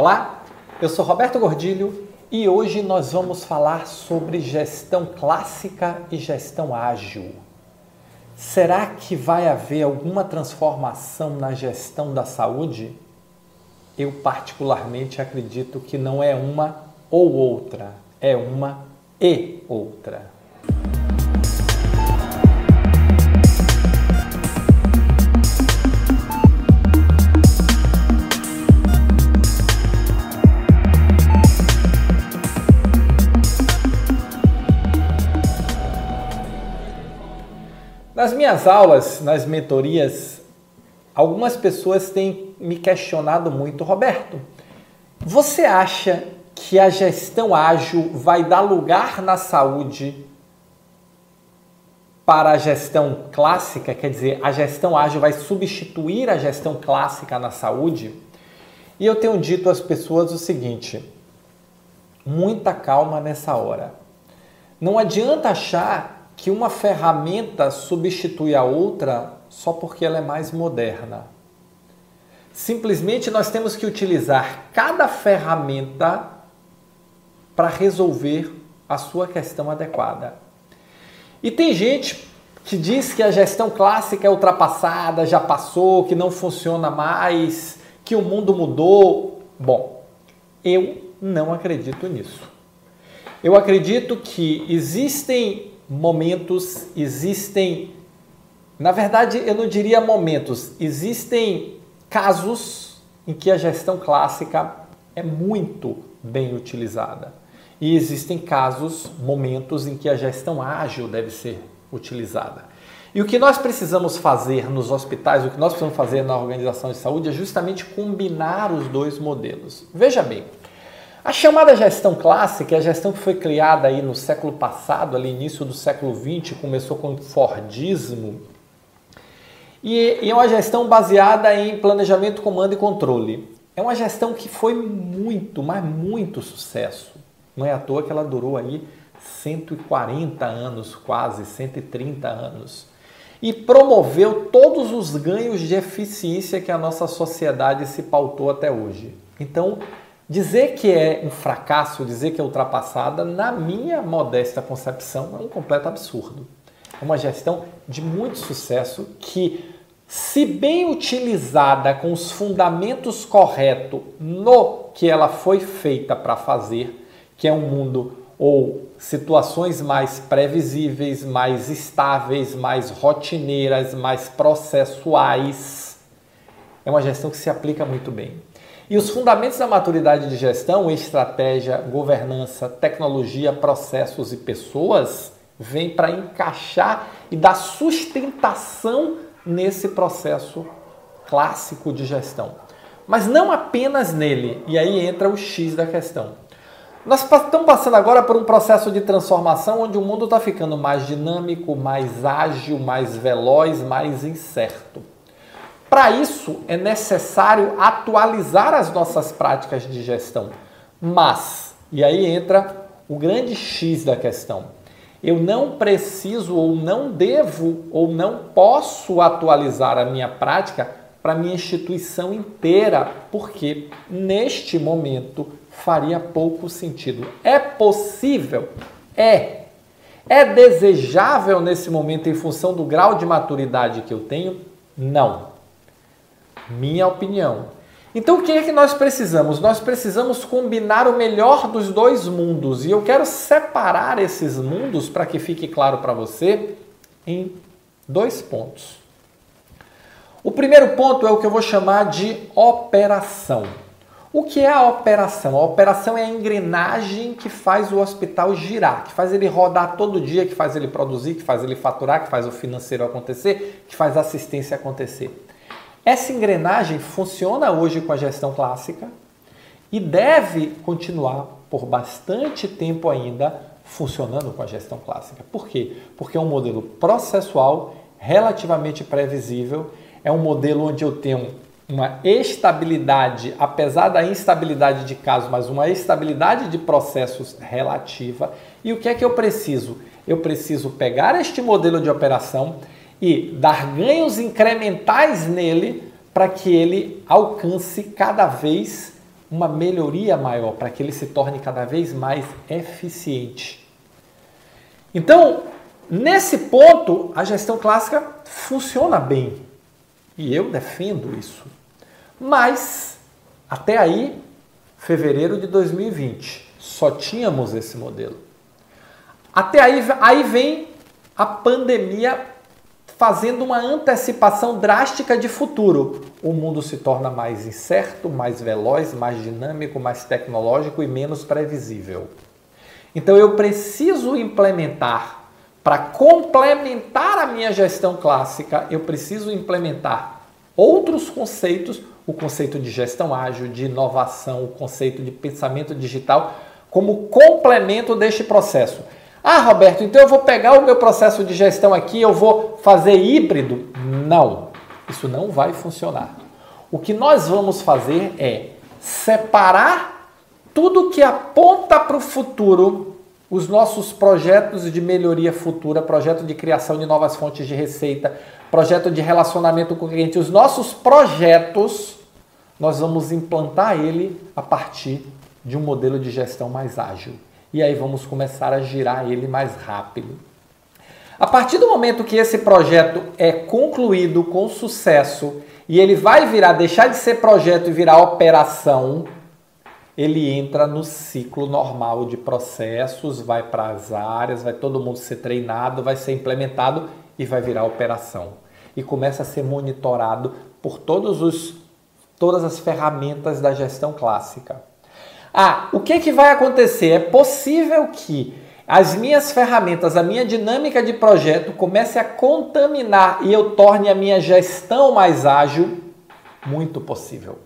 Olá, eu sou Roberto Gordilho e hoje nós vamos falar sobre gestão clássica e gestão ágil. Será que vai haver alguma transformação na gestão da saúde? Eu, particularmente, acredito que não é uma ou outra, é uma e outra. Nas minhas aulas, nas mentorias, algumas pessoas têm me questionado muito, Roberto, você acha que a gestão ágil vai dar lugar na saúde para a gestão clássica? Quer dizer, a gestão ágil vai substituir a gestão clássica na saúde? E eu tenho dito às pessoas o seguinte: muita calma nessa hora. Não adianta achar que uma ferramenta substitui a outra só porque ela é mais moderna. Simplesmente nós temos que utilizar cada ferramenta para resolver a sua questão adequada. E tem gente que diz que a gestão clássica é ultrapassada, já passou, que não funciona mais, que o mundo mudou. Bom, eu não acredito nisso. Eu acredito que existem momentos, existem, na verdade, eu não diria momentos, existem casos em que a gestão clássica é muito bem utilizada. E existem casos, momentos em que a gestão ágil deve ser utilizada. E o que nós precisamos fazer nos hospitais, o que nós precisamos fazer na organização de saúde é justamente combinar os dois modelos. Veja bem, a chamada gestão clássica é a gestão que foi criada aí no século passado, ali início do século XX, começou com o Fordismo, e, e é uma gestão baseada em planejamento, comando e controle. É uma gestão que foi muito, mas muito sucesso. Não é à toa que ela durou aí 140 anos, quase 130 anos. E promoveu todos os ganhos de eficiência que a nossa sociedade se pautou até hoje. Então, Dizer que é um fracasso, dizer que é ultrapassada, na minha modesta concepção, é um completo absurdo. É uma gestão de muito sucesso que, se bem utilizada com os fundamentos corretos no que ela foi feita para fazer, que é um mundo ou situações mais previsíveis, mais estáveis, mais rotineiras, mais processuais, é uma gestão que se aplica muito bem. E os fundamentos da maturidade de gestão, estratégia, governança, tecnologia, processos e pessoas, vêm para encaixar e dar sustentação nesse processo clássico de gestão. Mas não apenas nele, e aí entra o X da questão. Nós estamos passando agora por um processo de transformação onde o mundo está ficando mais dinâmico, mais ágil, mais veloz, mais incerto. Para isso é necessário atualizar as nossas práticas de gestão. Mas, e aí entra o grande X da questão. Eu não preciso ou não devo ou não posso atualizar a minha prática para minha instituição inteira, porque neste momento faria pouco sentido. É possível? É. É desejável nesse momento em função do grau de maturidade que eu tenho? Não. Minha opinião. Então o que é que nós precisamos? Nós precisamos combinar o melhor dos dois mundos e eu quero separar esses mundos para que fique claro para você em dois pontos. O primeiro ponto é o que eu vou chamar de operação. O que é a operação? A operação é a engrenagem que faz o hospital girar, que faz ele rodar todo dia, que faz ele produzir, que faz ele faturar, que faz o financeiro acontecer, que faz a assistência acontecer. Essa engrenagem funciona hoje com a gestão clássica e deve continuar por bastante tempo ainda funcionando com a gestão clássica. Por quê? Porque é um modelo processual, relativamente previsível, é um modelo onde eu tenho uma estabilidade, apesar da instabilidade de casos, mas uma estabilidade de processos relativa. E o que é que eu preciso? Eu preciso pegar este modelo de operação e dar ganhos incrementais nele para que ele alcance cada vez uma melhoria maior, para que ele se torne cada vez mais eficiente. Então, nesse ponto, a gestão clássica funciona bem. E eu defendo isso. Mas, até aí, fevereiro de 2020, só tínhamos esse modelo. Até aí, aí vem a pandemia fazendo uma antecipação drástica de futuro. O mundo se torna mais incerto, mais veloz, mais dinâmico, mais tecnológico e menos previsível. Então eu preciso implementar, para complementar a minha gestão clássica, eu preciso implementar outros conceitos, o conceito de gestão ágil, de inovação, o conceito de pensamento digital, como complemento deste processo. Ah, Roberto, então eu vou pegar o meu processo de gestão aqui, eu vou fazer híbrido? Não, isso não vai funcionar. O que nós vamos fazer é separar tudo que aponta para o futuro, os nossos projetos de melhoria futura, projeto de criação de novas fontes de receita, projeto de relacionamento com o cliente, os nossos projetos, nós vamos implantar ele a partir de um modelo de gestão mais ágil e aí vamos começar a girar ele mais rápido. A partir do momento que esse projeto é concluído com sucesso e ele vai virar, deixar de ser projeto e virar operação, ele entra no ciclo normal de processos, vai para as áreas, vai todo mundo ser treinado, vai ser implementado e vai virar operação. E começa a ser monitorado por todos os, todas as ferramentas da gestão clássica. Ah, o que, que vai acontecer? É possível que as minhas ferramentas, a minha dinâmica de projeto comece a contaminar e eu torne a minha gestão mais ágil? Muito possível.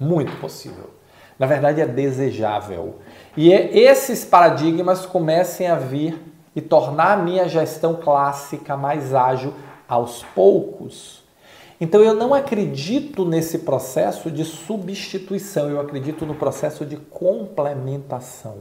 Muito possível. Na verdade, é desejável. E é, esses paradigmas comecem a vir e tornar a minha gestão clássica mais ágil aos poucos. Então eu não acredito nesse processo de substituição, eu acredito no processo de complementação.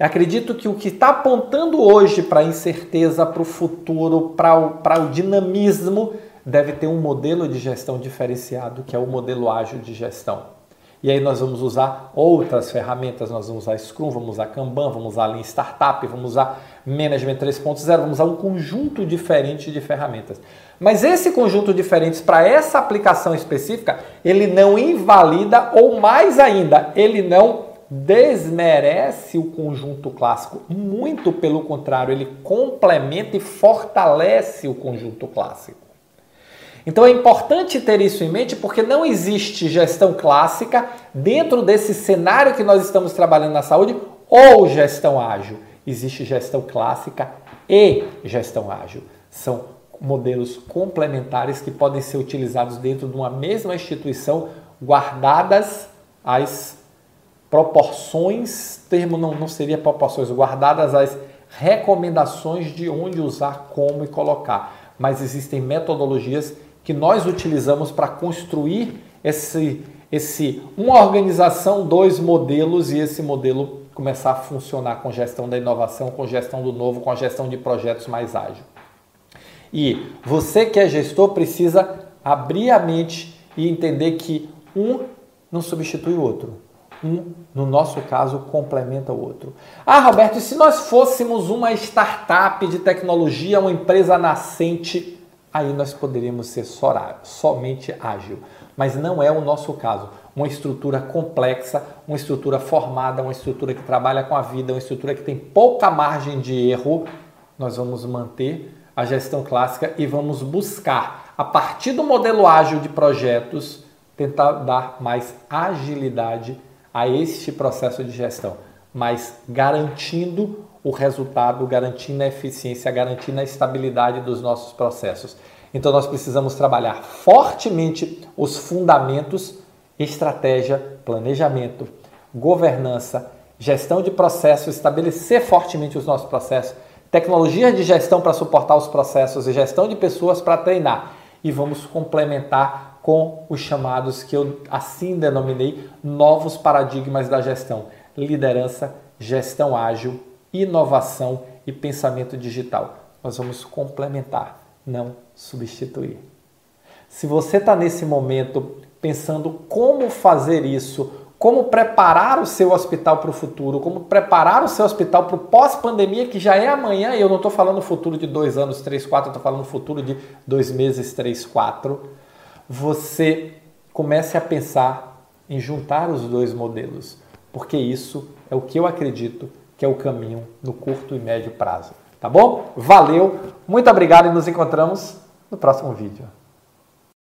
Eu acredito que o que está apontando hoje para a incerteza, para o futuro, para o, dinamismo, deve ter um modelo de gestão diferenciado, que é o modelo ágil de gestão. E aí nós vamos usar outras ferramentas, nós vamos usar Scrum, vamos usar Kanban, vamos usar Lean Startup, vamos usar Management 3.0, vamos usar um conjunto diferente de ferramentas. Mas esse conjunto diferente para essa aplicação específica, ele não invalida ou mais ainda, ele não desmerece o conjunto clássico. Muito pelo contrário, ele complementa e fortalece o conjunto clássico. Então é importante ter isso em mente porque não existe gestão clássica dentro desse cenário que nós estamos trabalhando na saúde ou gestão ágil. Existe gestão clássica e gestão ágil. São modelos complementares que podem ser utilizados dentro de uma mesma instituição, guardadas as proporções, termo não, não seria proporções, guardadas as recomendações de onde usar, como e colocar. Mas existem metodologias que nós utilizamos para construir esse, esse uma organização, dois modelos e esse modelo começar a funcionar com gestão da inovação, com gestão do novo, com a gestão de projetos mais ágil. E você que é gestor precisa abrir a mente e entender que um não substitui o outro. Um, no nosso caso, complementa o outro. Ah, Roberto, e se nós fôssemos uma startup de tecnologia, uma empresa nascente, aí nós poderíamos ser somente ágil. Mas não é o nosso caso. Uma estrutura complexa, uma estrutura formada, uma estrutura que trabalha com a vida, uma estrutura que tem pouca margem de erro, nós vamos manter a gestão clássica e vamos buscar, a partir do modelo ágil de projetos, tentar dar mais agilidade a este processo de gestão, mas garantindo o resultado, garantindo a eficiência, garantindo a estabilidade dos nossos processos. Então nós precisamos trabalhar fortemente os fundamentos, estratégia, planejamento, governança, gestão de processos, estabelecer fortemente os nossos processos, tecnologias de gestão para suportar os processos e gestão de pessoas para treinar. E vamos complementar com os chamados que eu assim denominei novos paradigmas da gestão: liderança, gestão ágil inovação e pensamento digital. Nós vamos complementar, não substituir. Se você está nesse momento pensando como fazer isso, como preparar o seu hospital para o futuro, como preparar o seu hospital para o pós-pandemia, que já é amanhã, e eu não estou falando futuro de dois anos, três, quatro, estou falando futuro de dois meses, três, quatro, você comece a pensar em juntar os dois modelos, porque isso é o que eu acredito que é o caminho no curto e médio prazo. Tá bom? Valeu, muito obrigado e nos encontramos no próximo vídeo.